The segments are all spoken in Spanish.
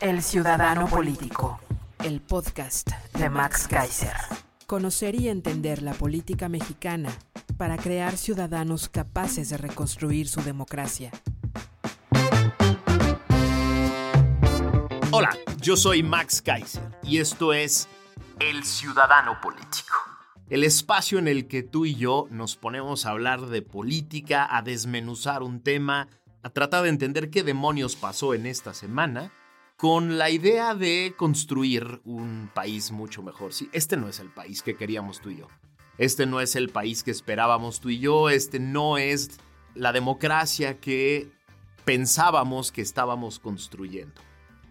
El Ciudadano Político. El podcast de Max Kaiser. Conocer y entender la política mexicana para crear ciudadanos capaces de reconstruir su democracia. Hola, yo soy Max Kaiser y esto es El Ciudadano Político. El espacio en el que tú y yo nos ponemos a hablar de política, a desmenuzar un tema, a tratar de entender qué demonios pasó en esta semana, con la idea de construir un país mucho mejor. Sí, este no es el país que queríamos tú y yo. Este no es el país que esperábamos tú y yo. Este no es la democracia que pensábamos que estábamos construyendo.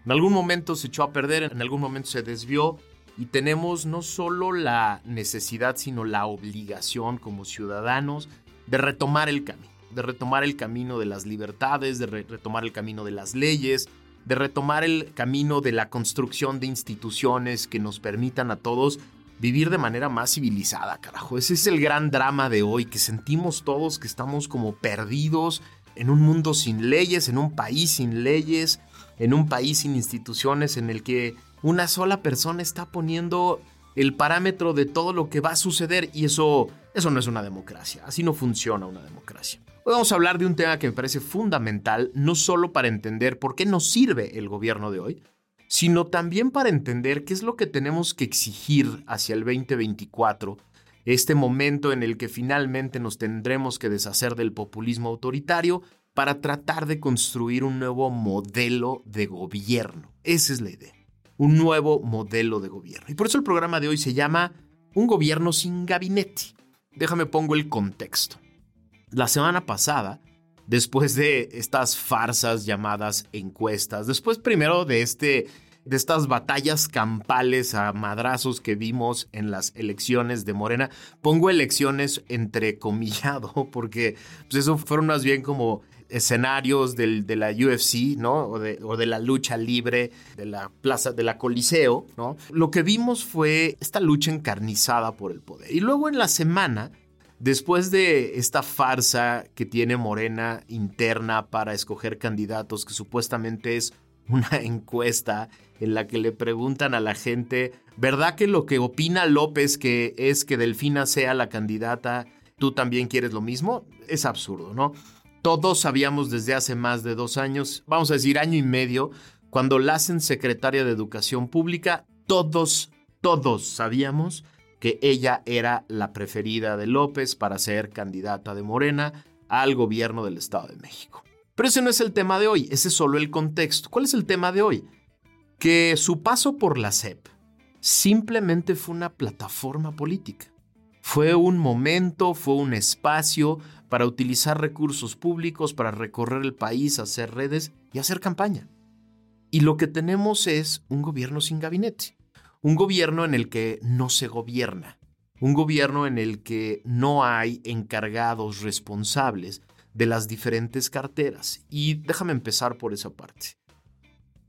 En algún momento se echó a perder, en algún momento se desvió y tenemos no solo la necesidad, sino la obligación como ciudadanos de retomar el camino, de retomar el camino de las libertades, de re retomar el camino de las leyes, de retomar el camino de la construcción de instituciones que nos permitan a todos vivir de manera más civilizada, carajo. Ese es el gran drama de hoy, que sentimos todos que estamos como perdidos en un mundo sin leyes, en un país sin leyes, en un país sin instituciones en el que una sola persona está poniendo el parámetro de todo lo que va a suceder y eso, eso no es una democracia, así no funciona una democracia. Hoy vamos a hablar de un tema que me parece fundamental, no solo para entender por qué nos sirve el gobierno de hoy, sino también para entender qué es lo que tenemos que exigir hacia el 2024, este momento en el que finalmente nos tendremos que deshacer del populismo autoritario para tratar de construir un nuevo modelo de gobierno. Esa es la idea un nuevo modelo de gobierno. Y por eso el programa de hoy se llama Un gobierno sin gabinete. Déjame pongo el contexto. La semana pasada, después de estas farsas llamadas encuestas, después primero de este de estas batallas campales a madrazos que vimos en las elecciones de Morena, pongo elecciones entre comillado, porque pues eso fueron más bien como escenarios del, de la UFC, ¿no? O de, o de, la lucha libre, de la plaza, de la Coliseo, ¿no? Lo que vimos fue esta lucha encarnizada por el poder. Y luego en la semana, después de esta farsa que tiene Morena interna para escoger candidatos, que supuestamente es una encuesta en la que le preguntan a la gente, ¿verdad que lo que opina López que es que Delfina sea la candidata, tú también quieres lo mismo? Es absurdo, ¿no? Todos sabíamos desde hace más de dos años, vamos a decir año y medio, cuando la hacen secretaria de Educación Pública, todos, todos sabíamos que ella era la preferida de López para ser candidata de Morena al gobierno del Estado de México. Pero ese no es el tema de hoy, ese es solo el contexto. ¿Cuál es el tema de hoy? Que su paso por la SEP simplemente fue una plataforma política. Fue un momento, fue un espacio para utilizar recursos públicos, para recorrer el país, hacer redes y hacer campaña. Y lo que tenemos es un gobierno sin gabinete, un gobierno en el que no se gobierna, un gobierno en el que no hay encargados responsables de las diferentes carteras. Y déjame empezar por esa parte.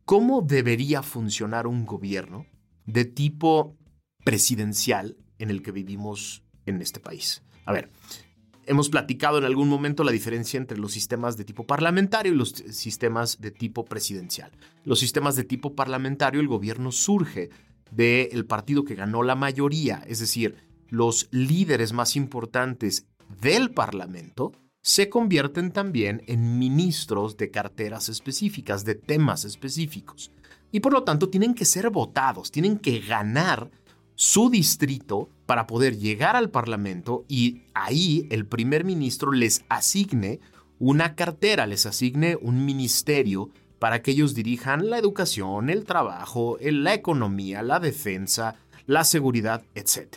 ¿Cómo debería funcionar un gobierno de tipo presidencial en el que vivimos en este país. A ver, hemos platicado en algún momento la diferencia entre los sistemas de tipo parlamentario y los sistemas de tipo presidencial. Los sistemas de tipo parlamentario, el gobierno surge del partido que ganó la mayoría, es decir, los líderes más importantes del Parlamento se convierten también en ministros de carteras específicas, de temas específicos. Y por lo tanto tienen que ser votados, tienen que ganar su distrito para poder llegar al Parlamento y ahí el primer ministro les asigne una cartera, les asigne un ministerio para que ellos dirijan la educación, el trabajo, la economía, la defensa, la seguridad, etc.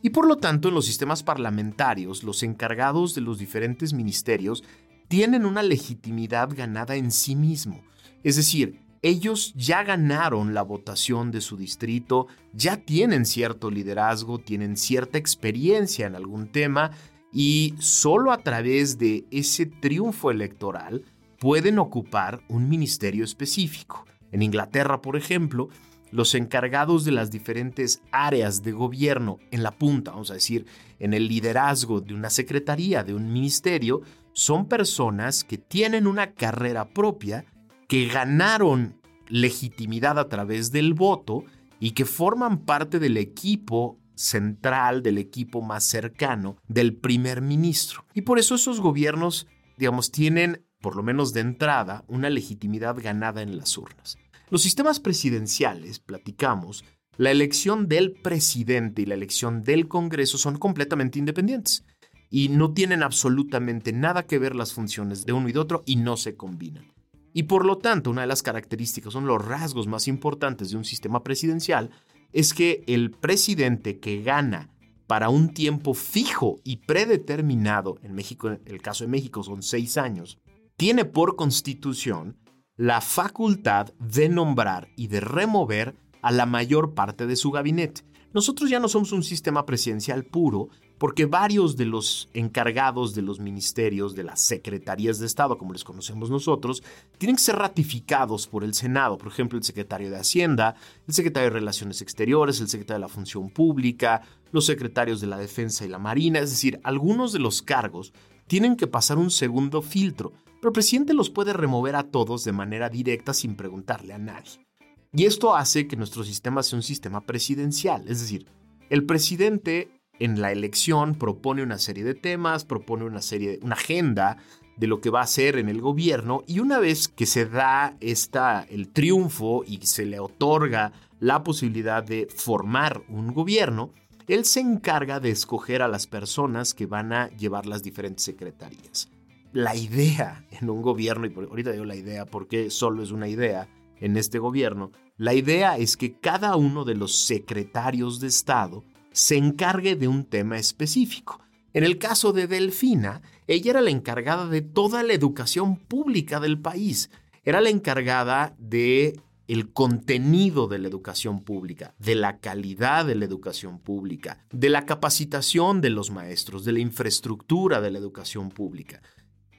Y por lo tanto, en los sistemas parlamentarios, los encargados de los diferentes ministerios tienen una legitimidad ganada en sí mismo. Es decir, ellos ya ganaron la votación de su distrito, ya tienen cierto liderazgo, tienen cierta experiencia en algún tema y solo a través de ese triunfo electoral pueden ocupar un ministerio específico. En Inglaterra, por ejemplo, los encargados de las diferentes áreas de gobierno en la punta, vamos a decir, en el liderazgo de una secretaría, de un ministerio, son personas que tienen una carrera propia, que ganaron legitimidad a través del voto y que forman parte del equipo central, del equipo más cercano del primer ministro. Y por eso esos gobiernos, digamos, tienen, por lo menos de entrada, una legitimidad ganada en las urnas. Los sistemas presidenciales, platicamos, la elección del presidente y la elección del Congreso son completamente independientes y no tienen absolutamente nada que ver las funciones de uno y de otro y no se combinan. Y por lo tanto, una de las características, son los rasgos más importantes de un sistema presidencial, es que el presidente que gana para un tiempo fijo y predeterminado, en México, en el caso de México son seis años, tiene por constitución la facultad de nombrar y de remover a la mayor parte de su gabinete. Nosotros ya no somos un sistema presidencial puro porque varios de los encargados de los ministerios, de las secretarías de Estado, como les conocemos nosotros, tienen que ser ratificados por el Senado. Por ejemplo, el secretario de Hacienda, el secretario de Relaciones Exteriores, el secretario de la Función Pública, los secretarios de la Defensa y la Marina. Es decir, algunos de los cargos tienen que pasar un segundo filtro pero el presidente los puede remover a todos de manera directa sin preguntarle a nadie. Y esto hace que nuestro sistema sea un sistema presidencial, es decir, el presidente en la elección propone una serie de temas, propone una serie, una agenda de lo que va a hacer en el gobierno y una vez que se da esta, el triunfo y se le otorga la posibilidad de formar un gobierno, él se encarga de escoger a las personas que van a llevar las diferentes secretarías. La idea en un gobierno, y ahorita digo la idea porque solo es una idea en este gobierno, la idea es que cada uno de los secretarios de Estado se encargue de un tema específico. En el caso de Delfina, ella era la encargada de toda la educación pública del país. Era la encargada de el contenido de la educación pública, de la calidad de la educación pública, de la capacitación de los maestros, de la infraestructura de la educación pública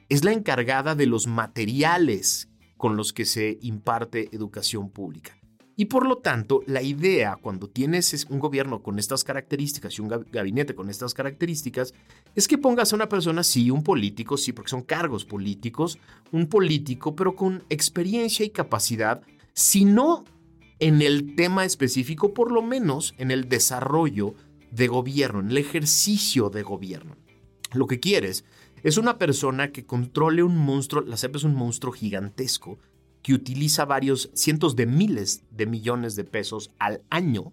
es la encargada de los materiales con los que se imparte educación pública. Y por lo tanto, la idea cuando tienes un gobierno con estas características y un gabinete con estas características es que pongas a una persona, sí, un político, sí, porque son cargos políticos, un político, pero con experiencia y capacidad, si no en el tema específico, por lo menos en el desarrollo de gobierno, en el ejercicio de gobierno. Lo que quieres es una persona que controle un monstruo, la CEP es un monstruo gigantesco que utiliza varios cientos de miles de millones de pesos al año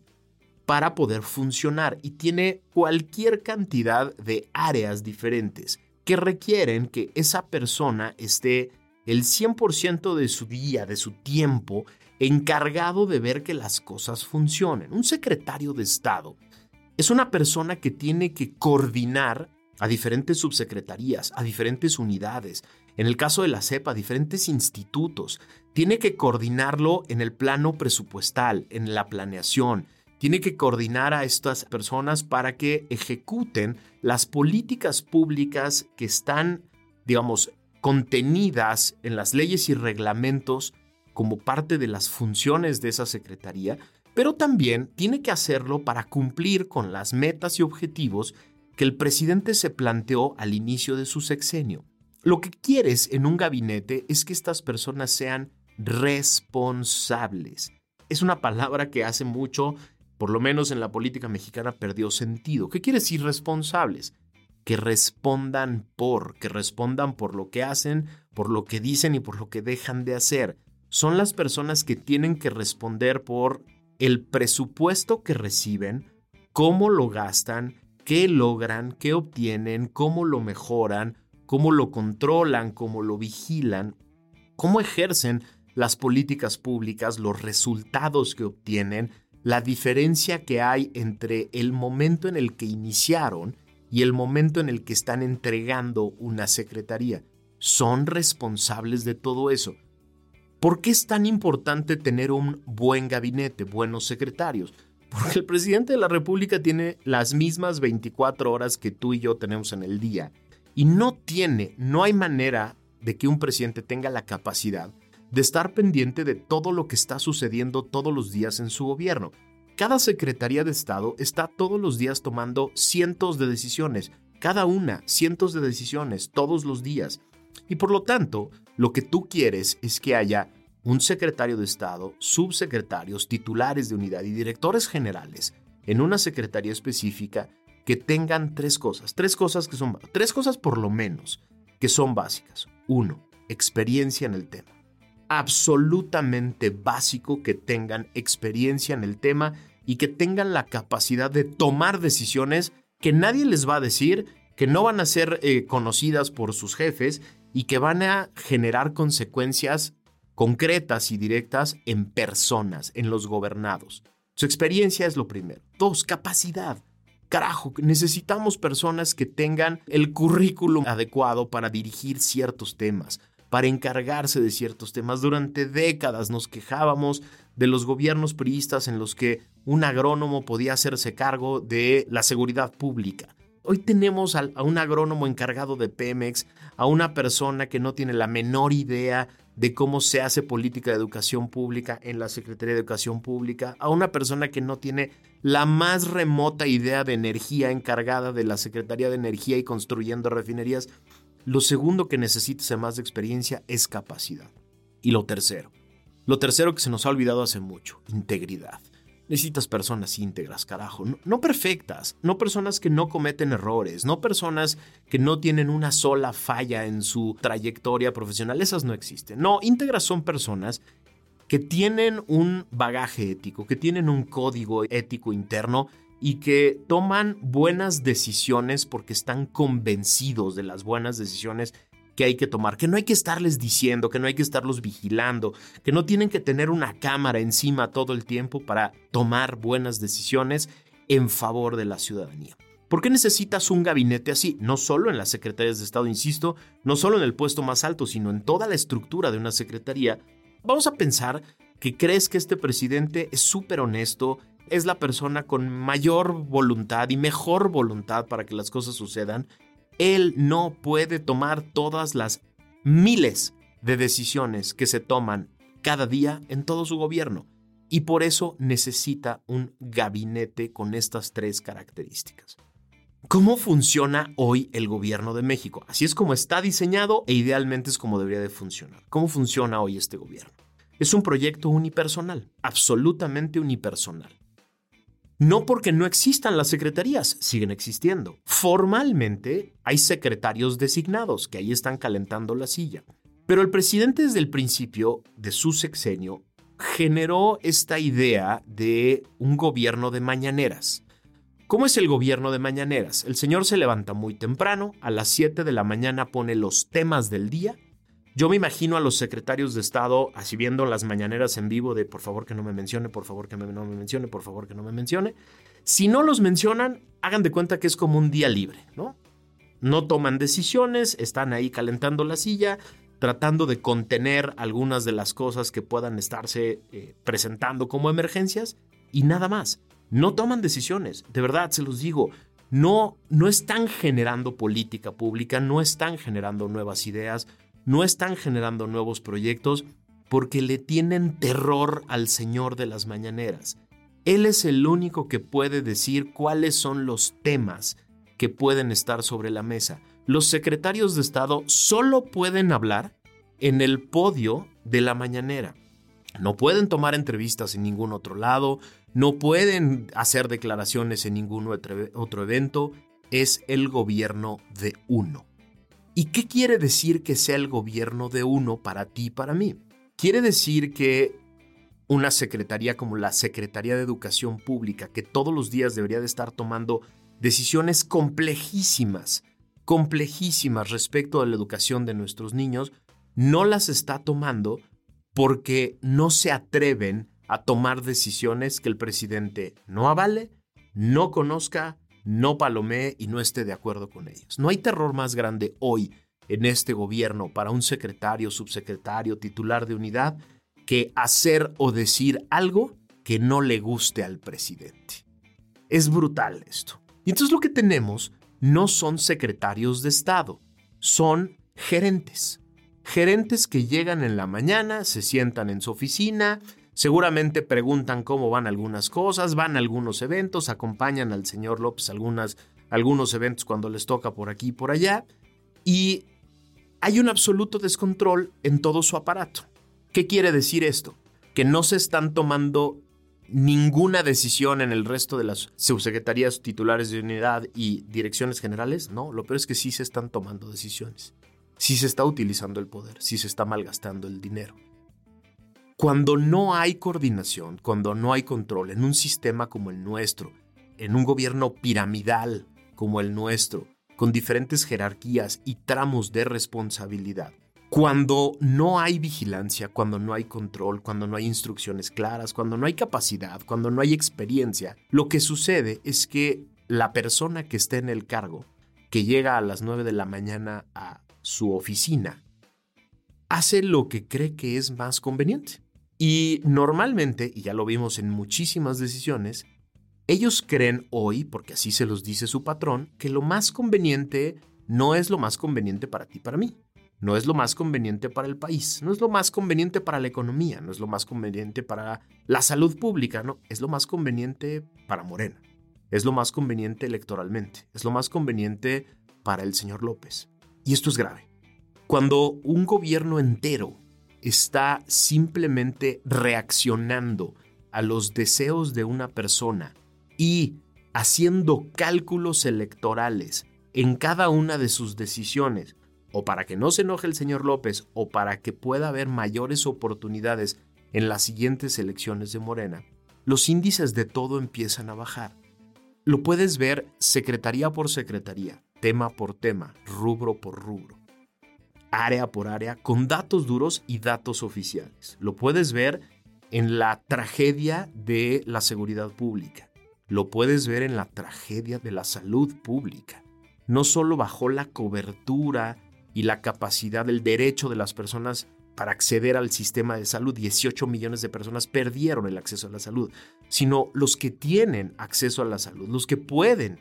para poder funcionar y tiene cualquier cantidad de áreas diferentes que requieren que esa persona esté el 100% de su día, de su tiempo, encargado de ver que las cosas funcionen. Un secretario de Estado es una persona que tiene que coordinar a diferentes subsecretarías, a diferentes unidades, en el caso de la CEPA, diferentes institutos. Tiene que coordinarlo en el plano presupuestal, en la planeación. Tiene que coordinar a estas personas para que ejecuten las políticas públicas que están, digamos, contenidas en las leyes y reglamentos como parte de las funciones de esa secretaría, pero también tiene que hacerlo para cumplir con las metas y objetivos que el presidente se planteó al inicio de su sexenio. Lo que quieres en un gabinete es que estas personas sean responsables. Es una palabra que hace mucho, por lo menos en la política mexicana, perdió sentido. ¿Qué quiere decir responsables? Que respondan por, que respondan por lo que hacen, por lo que dicen y por lo que dejan de hacer. Son las personas que tienen que responder por el presupuesto que reciben, cómo lo gastan, qué logran, qué obtienen, cómo lo mejoran, cómo lo controlan, cómo lo vigilan, cómo ejercen las políticas públicas, los resultados que obtienen, la diferencia que hay entre el momento en el que iniciaron y el momento en el que están entregando una secretaría. Son responsables de todo eso. ¿Por qué es tan importante tener un buen gabinete, buenos secretarios? Porque el presidente de la República tiene las mismas 24 horas que tú y yo tenemos en el día. Y no tiene, no hay manera de que un presidente tenga la capacidad de estar pendiente de todo lo que está sucediendo todos los días en su gobierno. Cada Secretaría de Estado está todos los días tomando cientos de decisiones, cada una cientos de decisiones todos los días. Y por lo tanto, lo que tú quieres es que haya un secretario de Estado, subsecretarios, titulares de unidad y directores generales en una secretaría específica que tengan tres cosas, tres cosas que son, tres cosas por lo menos, que son básicas. Uno, experiencia en el tema. Absolutamente básico que tengan experiencia en el tema y que tengan la capacidad de tomar decisiones que nadie les va a decir, que no van a ser eh, conocidas por sus jefes y que van a generar consecuencias concretas y directas en personas, en los gobernados. Su experiencia es lo primero. Dos, capacidad. Carajo, necesitamos personas que tengan el currículum adecuado para dirigir ciertos temas, para encargarse de ciertos temas. Durante décadas nos quejábamos de los gobiernos priistas en los que un agrónomo podía hacerse cargo de la seguridad pública. Hoy tenemos a, un agrónomo encargado de Pemex, a una persona que no tiene la menor idea de cómo se hace política de educación pública en la Secretaría de Educación Pública, a una persona que no tiene la más remota idea de energía encargada de la Secretaría de Energía y construyendo refinerías. Lo segundo que necesita más de experiencia es capacidad. Y lo tercero, lo tercero que se nos ha olvidado hace mucho, integridad. Necesitas personas íntegras, carajo. No, perfectas, no personas que no cometen errores, no personas que no tienen una sola falla en su trayectoria profesional. Esas no existen. No, íntegras son personas que tienen un bagaje ético, que tienen un código ético interno y que toman buenas decisiones porque están convencidos de las buenas decisiones que hay que tomar, que no hay que estarles diciendo, que no hay que estarlos vigilando, que no tienen que tener una cámara encima todo el tiempo para tomar buenas decisiones en favor de la ciudadanía. ¿Por qué necesitas un gabinete así? No solo en las secretarías de Estado, insisto, no solo en el puesto más alto, sino en toda la estructura de una secretaría. Vamos a pensar que crees que este presidente es súper honesto, es la persona con mayor voluntad y mejor voluntad para que las cosas sucedan él no puede tomar todas las miles de decisiones que se toman cada día en todo su gobierno y por eso necesita un gabinete con estas tres características. ¿Cómo funciona hoy el gobierno de México? Así es como está diseñado e idealmente es como debería de funcionar. ¿Cómo funciona hoy este gobierno? Es un proyecto unipersonal, absolutamente unipersonal. No porque no existan las secretarías, siguen existiendo. Formalmente hay secretarios designados que ahí están calentando la silla. Pero el presidente desde el principio de su sexenio generó esta idea de un gobierno de mañaneras. ¿Cómo es el gobierno de mañaneras? El señor se levanta muy temprano, a las 7 de la mañana pone los temas del día yo me imagino a los secretarios de Estado así viendo las mañaneras en vivo de por favor que no me mencione, por favor que no me mencione, por favor que no me mencione. Si no los mencionan, hagan de cuenta que es como un día libre, ¿no? No toman decisiones, están ahí calentando la silla, tratando de contener algunas de las cosas que puedan estarse eh, presentando como emergencias y nada más. No toman decisiones, de verdad se los digo, no, no están generando política pública, no están generando nuevas ideas, no están generando nuevos proyectos porque le tienen terror al Señor de las Mañaneras. Él es el único que puede decir cuáles son los temas que pueden estar sobre la mesa. Los secretarios de Estado solo pueden hablar en el podio de la mañanera. No pueden tomar entrevistas en ningún otro lado, no pueden hacer declaraciones en ningún otro evento, es el gobierno de uno. ¿Y qué quiere decir que sea el gobierno de uno para ti y para mí? Quiere decir que una secretaría como la Secretaría de Educación Pública, que todos los días debería de estar tomando decisiones complejísimas, complejísimas respecto a la educación de nuestros niños, no las está tomando porque no se atreven a tomar decisiones que el presidente no avale, no conozca, no palomee y no esté de acuerdo con ellas. No hay terror más grande hoy en este gobierno para un secretario, subsecretario, titular de unidad que hacer o decir algo que no le guste al presidente. Es brutal esto. Y entonces lo que tenemos no son secretarios de Estado, son gerentes. Gerentes que llegan en la mañana, se sientan en su oficina, seguramente preguntan cómo van algunas cosas, van a algunos eventos, acompañan al señor López algunas, algunos eventos cuando les toca por aquí y por allá, y hay un absoluto descontrol en todo su aparato. ¿Qué quiere decir esto? Que no se están tomando ninguna decisión en el resto de las subsecretarías titulares de unidad y direcciones generales. No, lo peor es que sí se están tomando decisiones. Sí se está utilizando el poder, sí se está malgastando el dinero. Cuando no hay coordinación, cuando no hay control en un sistema como el nuestro, en un gobierno piramidal como el nuestro, con diferentes jerarquías y tramos de responsabilidad, cuando no hay vigilancia, cuando no hay control, cuando no hay instrucciones claras, cuando no hay capacidad, cuando no hay experiencia, lo que sucede es que la persona que está en el cargo, que llega a las 9 de la mañana a su oficina, hace lo que cree que es más conveniente. Y normalmente, y ya lo vimos en muchísimas decisiones, ellos creen hoy, porque así se los dice su patrón, que lo más conveniente no es lo más conveniente para ti, para mí. No es lo más conveniente para el país, no es lo más conveniente para la economía, no es lo más conveniente para la salud pública, no, es lo más conveniente para Morena, es lo más conveniente electoralmente, es lo más conveniente para el señor López. Y esto es grave. Cuando un gobierno entero está simplemente reaccionando a los deseos de una persona y haciendo cálculos electorales en cada una de sus decisiones, o para que no se enoje el señor López o para que pueda haber mayores oportunidades en las siguientes elecciones de Morena, los índices de todo empiezan a bajar. Lo puedes ver secretaría por secretaría, tema por tema, rubro por rubro, área por área, con datos duros y datos oficiales. Lo puedes ver en la tragedia de la seguridad pública. Lo puedes ver en la tragedia de la salud pública. No solo bajó la cobertura y la capacidad, el derecho de las personas para acceder al sistema de salud. 18 millones de personas perdieron el acceso a la salud, sino los que tienen acceso a la salud, los que pueden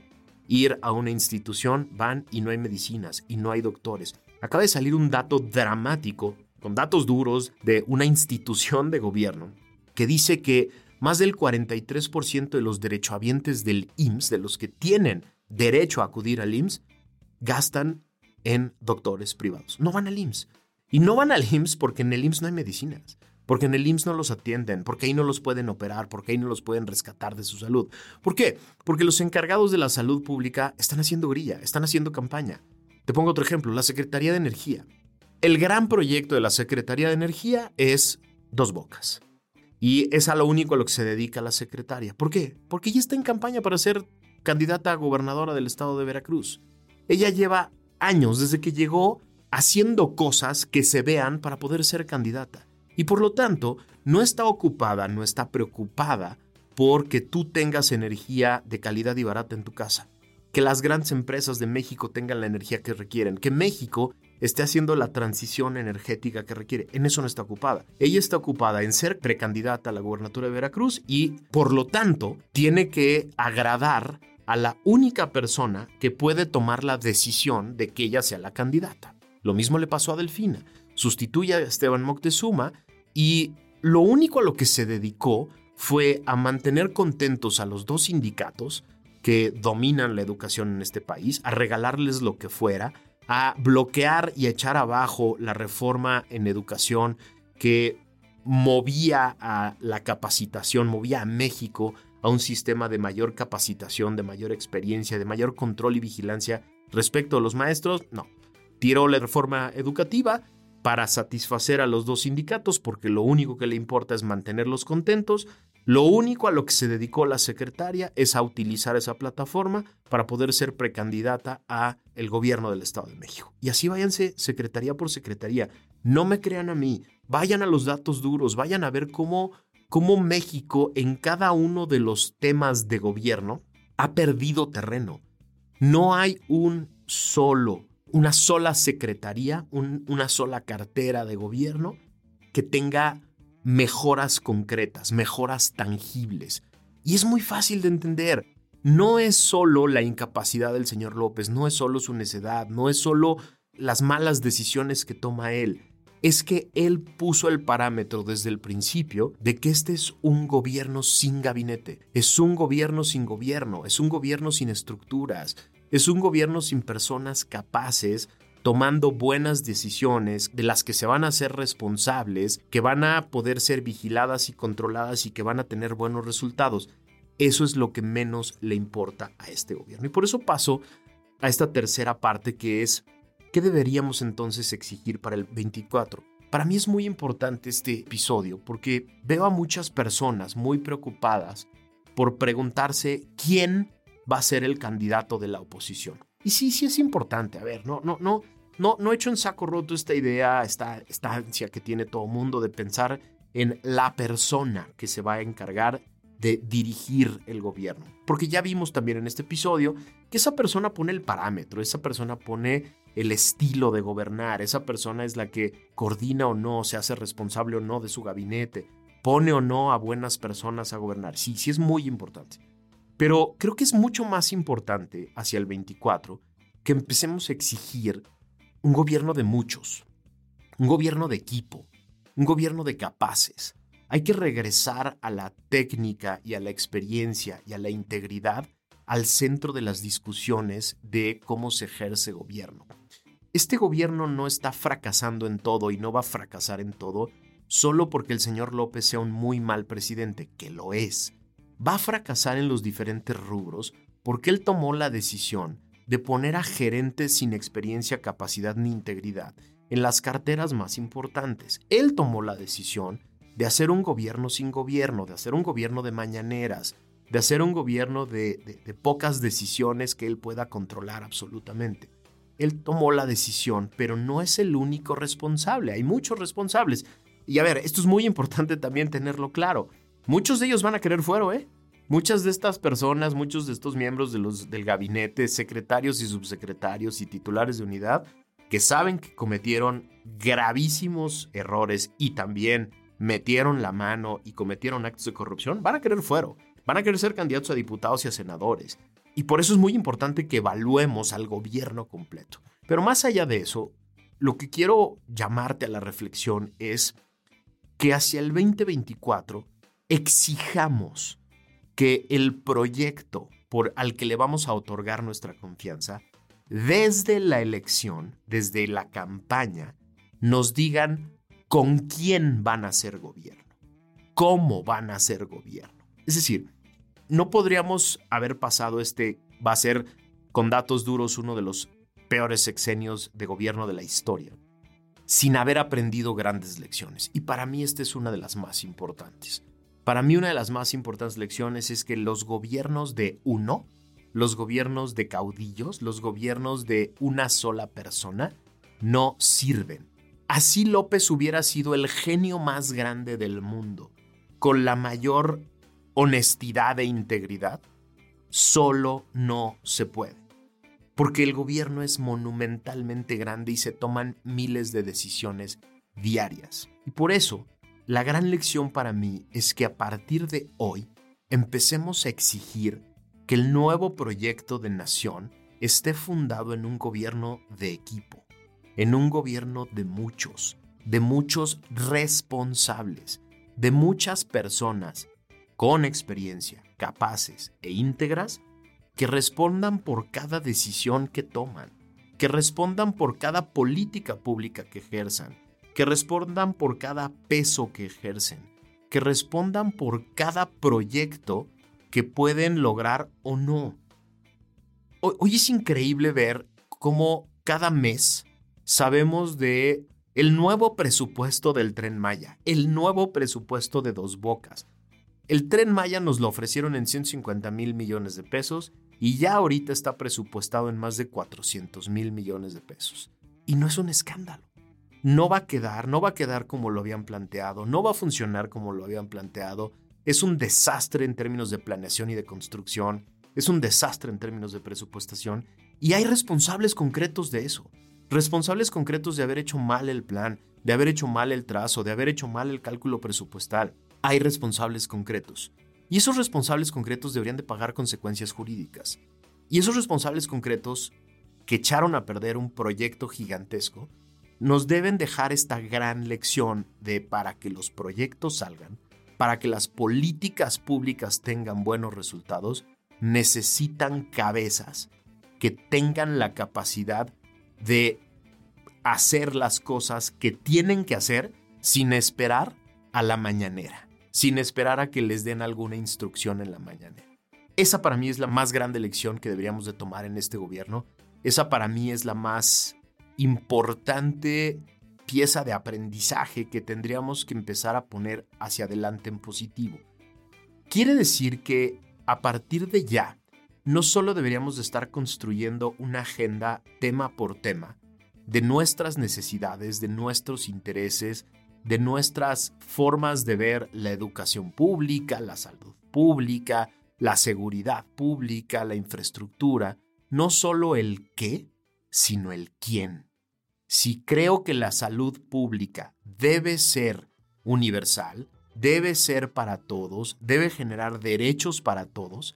ir a una institución, van y no hay medicinas y no hay doctores. Acaba de salir un dato dramático, con datos duros, de una institución de gobierno, que dice que más del 43% de los derechohabientes del IMSS, de los que tienen derecho a acudir al IMSS, gastan en doctores privados. No van al IMSS. Y no van al IMSS porque en el IMSS no hay medicinas, porque en el IMSS no los atienden, porque ahí no los pueden operar, porque ahí no los pueden rescatar de su salud. ¿Por qué? Porque los encargados de la salud pública están haciendo grilla, están haciendo campaña. Te pongo otro ejemplo, la Secretaría de Energía. El gran proyecto de la Secretaría de Energía es Dos Bocas. Y es a lo único a lo que se dedica la secretaria. ¿Por qué? Porque ella está en campaña para ser candidata a gobernadora del estado de Veracruz. Ella lleva años desde que llegó haciendo cosas que se vean para poder ser candidata. Y por lo tanto, no está ocupada, no está preocupada porque tú tengas energía de calidad y barata en tu casa. Que las grandes empresas de México tengan la energía que requieren. Que México esté haciendo la transición energética que requiere. En eso no está ocupada. Ella está ocupada en ser precandidata a la gubernatura de Veracruz y, por lo tanto, tiene que agradar a la única persona que puede tomar la decisión de que ella sea la candidata. Lo mismo le pasó a Delfina. Sustituye a Esteban Moctezuma y lo único a lo que se dedicó fue a mantener contentos a los dos sindicatos que dominan la educación en este país, a regalarles lo que fuera, a bloquear y echar abajo la reforma en educación que movía a la capacitación, movía a México a un sistema de mayor capacitación, de mayor experiencia, de mayor control y vigilancia respecto a los maestros, no. Tiró la reforma educativa para satisfacer a los dos sindicatos porque lo único que le importa es mantenerlos contentos. Lo único a lo que se dedicó la secretaria es a utilizar esa plataforma para poder ser precandidata a el gobierno del Estado de México. Y así váyanse secretaría por secretaría. No me crean a mí, vayan a los datos duros, vayan a ver cómo cómo México en cada uno de los temas de gobierno ha perdido terreno. No hay un solo, una sola secretaría, una sola cartera de gobierno que tenga mejoras concretas, mejoras tangibles. Y es muy fácil de entender. No es solo la incapacidad del señor López, no es solo su necedad, no es solo las malas decisiones que toma él. Es que él puso el parámetro desde el principio de que este es un gobierno sin gabinete, es un gobierno sin gobierno, es un gobierno sin estructuras, es un gobierno sin personas capaces tomando buenas decisiones de las que se van a ser responsables, que van a poder ser vigiladas y controladas y que van a tener buenos resultados. Eso es lo que menos le importa a este gobierno. Y por eso paso a esta tercera parte que es, ¿qué deberíamos entonces exigir para el 24? Para mí es muy importante este episodio porque veo a muchas personas muy preocupadas por preguntarse quién va a ser el candidato de la oposición. Y sí, sí es importante. A ver, no, no, no, no, no he hecho en saco roto esta idea, esta, esta ansia que tiene todo mundo de pensar en la persona que se va a encargar de dirigir el gobierno. Porque ya vimos también en este episodio que esa persona pone el parámetro, esa persona pone el estilo de gobernar, esa persona es la que coordina o no, se hace responsable o no de su gabinete, pone o no a buenas personas a gobernar. Sí, sí es muy importante. Pero creo que es mucho más importante hacia el 24 que empecemos a exigir un gobierno de muchos, un gobierno de equipo, un gobierno de capaces. Hay que regresar a la técnica y a la experiencia y a la integridad al centro de las discusiones de cómo se ejerce gobierno. Este gobierno no está fracasando en todo y no va a fracasar en todo solo porque el señor López sea un muy mal presidente, que lo es va a fracasar en los diferentes rubros porque él tomó la decisión de poner a gerentes sin experiencia, capacidad ni integridad en las carteras más importantes. Él tomó la decisión de hacer un gobierno sin gobierno, de hacer un gobierno de mañaneras, de hacer un gobierno de, pocas decisiones que él pueda controlar absolutamente. Él tomó la decisión, pero no es el único responsable, hay muchos responsables. Y a ver, esto es muy importante también tenerlo claro. Muchos de ellos van a querer fuero, ¿eh? Muchas de estas personas, muchos de estos miembros de los, del gabinete, secretarios y subsecretarios y titulares de unidad, que saben que cometieron gravísimos errores y también metieron la mano y cometieron actos de corrupción, van a querer fuero, van a querer ser candidatos a diputados y a senadores. Y por eso es muy importante que evaluemos al gobierno completo. Pero más allá de eso, lo que quiero llamarte a la reflexión es que hacia el 2024 exijamos que el proyecto por, al que le vamos a otorgar nuestra confianza, desde la elección, desde la campaña, nos digan con quién van a ser gobierno, cómo van a ser gobierno. Es decir, no podríamos haber pasado este, va a ser con datos duros, uno de los peores sexenios de gobierno de la historia, sin haber aprendido grandes lecciones. Y para mí esta es una de las más importantes. Para mí una de las más importantes lecciones es que los gobiernos de uno, los gobiernos de caudillos, los gobiernos de una sola persona, no sirven. Así López hubiera sido el genio más grande del mundo, con la mayor honestidad e integridad, solo no se puede. Porque el gobierno es monumentalmente grande y se toman miles de decisiones diarias. Y por eso, la gran lección para mí es que a partir de hoy empecemos a exigir que el nuevo proyecto de nación esté fundado en un gobierno de equipo, en un gobierno de muchos, de muchos responsables, de muchas personas con experiencia, capaces e íntegras que respondan por cada decisión que toman, que respondan por cada política pública que ejerzan, que respondan por cada peso que ejercen, que respondan por cada proyecto que pueden lograr o no. Hoy, es increíble ver cómo cada mes sabemos de el nuevo presupuesto del tren Maya, el nuevo presupuesto de Dos Bocas. El tren Maya nos lo ofrecieron en 150 mil millones de pesos y ya ahorita está presupuestado en más de 400 mil millones de pesos. Y no es un escándalo no va a quedar, no va a quedar como lo habían planteado, no va a funcionar como lo habían planteado. Es un desastre en términos de planeación y de construcción, es un desastre en términos de presupuestación y hay responsables concretos de eso, responsables concretos de haber hecho mal el plan, de haber hecho mal el trazo, de haber hecho mal el cálculo presupuestal. Hay responsables concretos. Y esos responsables concretos deberían de pagar consecuencias jurídicas. Y esos responsables concretos que echaron a perder un proyecto gigantesco, nos deben dejar esta gran lección de para que los proyectos salgan, para que las políticas públicas tengan buenos resultados, necesitan cabezas que tengan la capacidad de hacer las cosas que tienen que hacer sin esperar a la mañanera, sin esperar a que les den alguna instrucción en la mañanera. Esa para mí es la más grande lección que deberíamos de tomar en este gobierno. Esa para mí es la más importante pieza de aprendizaje que tendríamos que empezar a poner hacia adelante en positivo. Quiere decir que a partir de ya, no solo deberíamos de estar construyendo una agenda tema por tema de nuestras necesidades, de nuestros intereses, de nuestras formas de ver la educación pública, la salud pública, la seguridad pública, la infraestructura, no solo el qué, sino el quién. Si creo que la salud pública debe ser universal, debe ser para todos, debe generar derechos para todos,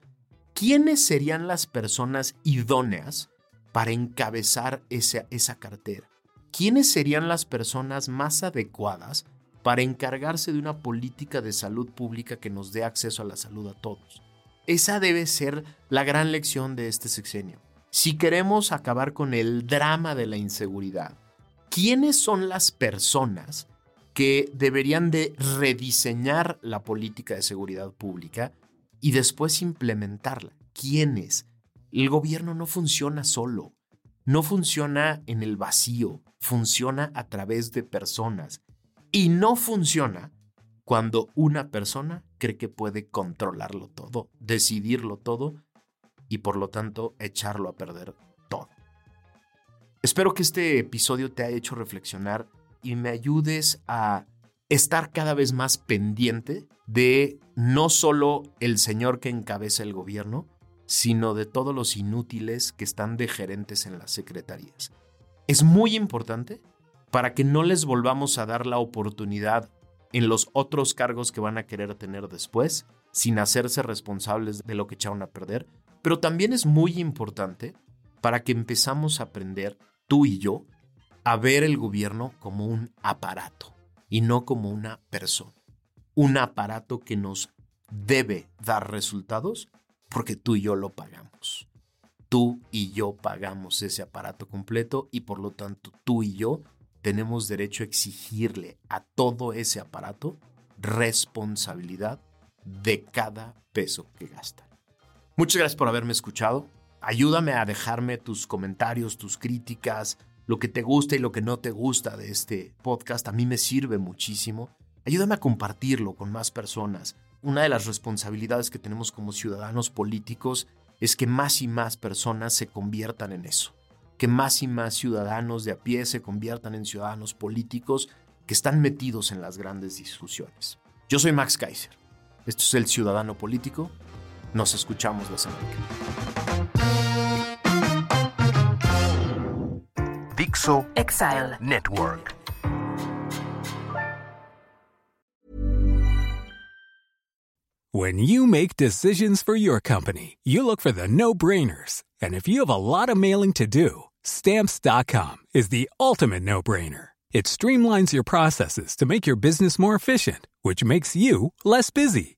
¿quiénes serían las personas idóneas para encabezar esa, esa cartera? ¿Quiénes serían las personas más adecuadas para encargarse de una política de salud pública que nos dé acceso a la salud a todos? Esa debe ser la gran lección de este sexenio. Si queremos acabar con el drama de la inseguridad, ¿quiénes son las personas que deberían de rediseñar la política de seguridad pública y después implementarla? ¿Quiénes? El gobierno no funciona solo, no funciona en el vacío, funciona a través de personas y no funciona cuando una persona cree que puede controlarlo todo, decidirlo todo y por lo tanto echarlo a perder todo. Espero que este episodio te haya hecho reflexionar y me ayudes a estar cada vez más pendiente de no solo el señor que encabeza el gobierno, sino de todos los inútiles que están de gerentes en las secretarías. Es muy importante para que no les volvamos a dar la oportunidad en los otros cargos que van a querer tener después, sin hacerse responsables de lo que echaron a perder, pero también es muy importante para que empezamos a aprender, tú y yo, a ver el gobierno como un aparato y no como una persona. Un aparato que nos debe dar resultados porque tú y yo lo pagamos. Tú y yo pagamos ese aparato completo y por lo tanto tú y yo tenemos derecho a exigirle a todo ese aparato responsabilidad de cada peso que gasta. Muchas gracias por haberme escuchado. Ayúdame a dejarme tus comentarios, tus críticas, lo que te gusta y lo que no te gusta de este podcast. A mí me sirve muchísimo. Ayúdame a compartirlo con más personas. Una de las responsabilidades que tenemos como ciudadanos políticos es que más y más personas se conviertan en eso. Que más y más ciudadanos de a pie se conviertan en ciudadanos políticos que están metidos en las grandes discusiones. Yo soy Max Kaiser. Esto es El Ciudadano Político nos escuchamos la semana Dixo Exile Network. When you make decisions for your company, you look for the no-brainers. And if you have a lot of mailing to do, stamps.com is the ultimate no-brainer. It streamlines your processes to make your business more efficient, which makes you less busy.